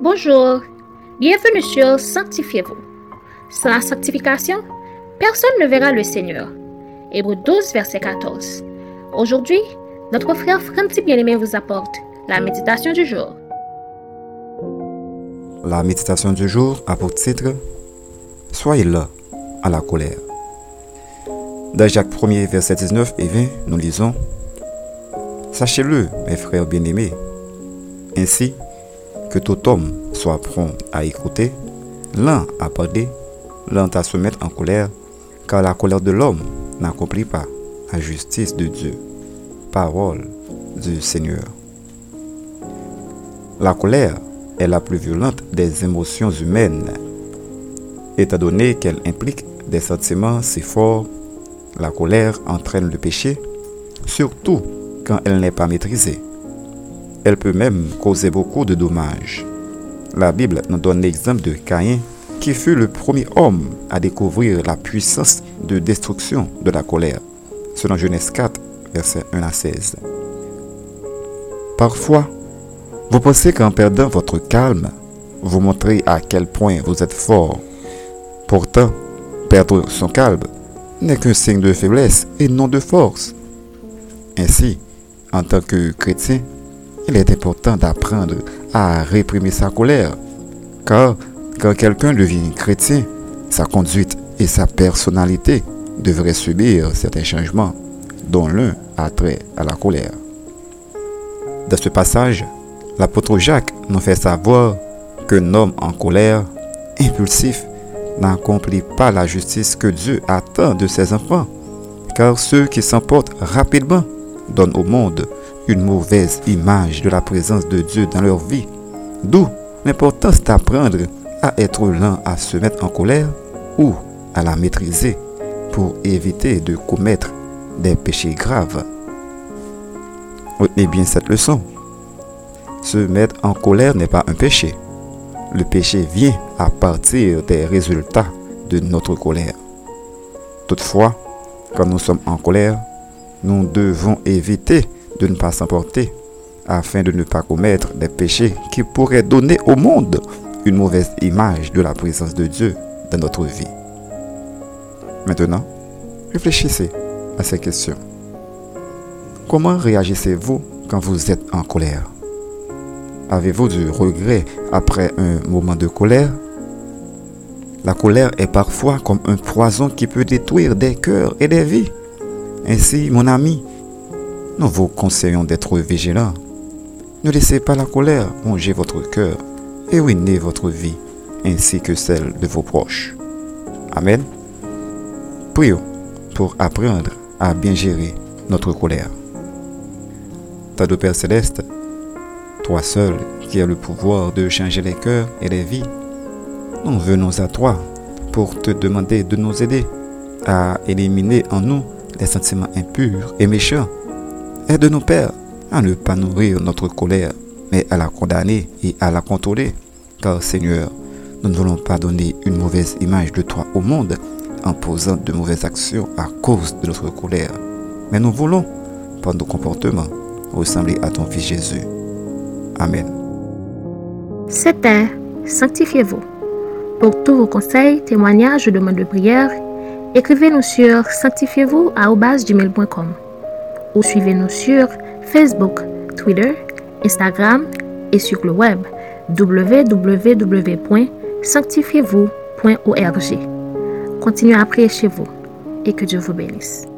Bonjour, bienvenue sur Sanctifiez-vous. Sans la sanctification, personne ne verra le Seigneur. Hébreu 12, verset 14. Aujourd'hui, notre frère Franti Bien-Aimé vous apporte la méditation du jour. La méditation du jour a pour titre Soyez là à la colère. Dans Jacques 1er, verset 19 et 20, nous lisons Sachez-le, mes frères bien-aimés, ainsi que tout homme soit prompt à écouter, lent à parler, lent à se mettre en colère, car la colère de l'homme n'accomplit pas la justice de Dieu. Parole du Seigneur. La colère est la plus violente des émotions humaines. Étant donné qu'elle implique des sentiments si forts, la colère entraîne le péché, surtout quand elle n'est pas maîtrisée. Elle peut même causer beaucoup de dommages. La Bible nous donne l'exemple de Caïn, qui fut le premier homme à découvrir la puissance de destruction de la colère, selon Genèse 4, versets 1 à 16. Parfois, vous pensez qu'en perdant votre calme, vous montrez à quel point vous êtes fort. Pourtant, perdre son calme n'est qu'un signe de faiblesse et non de force. Ainsi, en tant que chrétien, il est important d'apprendre à réprimer sa colère. Car quand quelqu'un devient chrétien, sa conduite et sa personnalité devraient subir certains changements, dont l'un a trait à la colère. Dans ce passage, l'apôtre Jacques nous fait savoir qu'un homme en colère, impulsif, n'accomplit pas la justice que Dieu attend de ses enfants, car ceux qui s'emportent rapidement donnent au monde une mauvaise image de la présence de Dieu dans leur vie. D'où l'importance d'apprendre à être lent à se mettre en colère ou à la maîtriser pour éviter de commettre des péchés graves. Retenez bien cette leçon. Se mettre en colère n'est pas un péché. Le péché vient à partir des résultats de notre colère. Toutefois, quand nous sommes en colère, nous devons éviter de ne pas s'emporter afin de ne pas commettre des péchés qui pourraient donner au monde une mauvaise image de la présence de Dieu dans notre vie. Maintenant, réfléchissez à ces questions. Comment réagissez-vous quand vous êtes en colère? Avez-vous du regret après un moment de colère? La colère est parfois comme un poison qui peut détruire des cœurs et des vies. Ainsi, mon ami, nous vous conseillons d'être vigilants. Ne laissez pas la colère manger votre cœur et ruiner votre vie, ainsi que celle de vos proches. Amen. Prions pour apprendre à bien gérer notre colère. Ta Père céleste, toi seul qui as le pouvoir de changer les cœurs et les vies, nous venons à toi pour te demander de nous aider à éliminer en nous les sentiments impurs et méchants Aide-nous, Père, à ne pas nourrir notre colère, mais à la condamner et à la contrôler. Car, Seigneur, nous ne voulons pas donner une mauvaise image de toi au monde en posant de mauvaises actions à cause de notre colère. Mais nous voulons, par nos comportements, ressembler à ton Fils Jésus. Amen. C'était Sanctifiez-vous. Pour tous vos conseils, témoignages demandes de prière, écrivez-nous sur sanctifiez-vous à ou suivez-nous sur Facebook, Twitter, Instagram et sur le web www.sanctifiez-vous.org. Continuez à prier chez vous et que Dieu vous bénisse.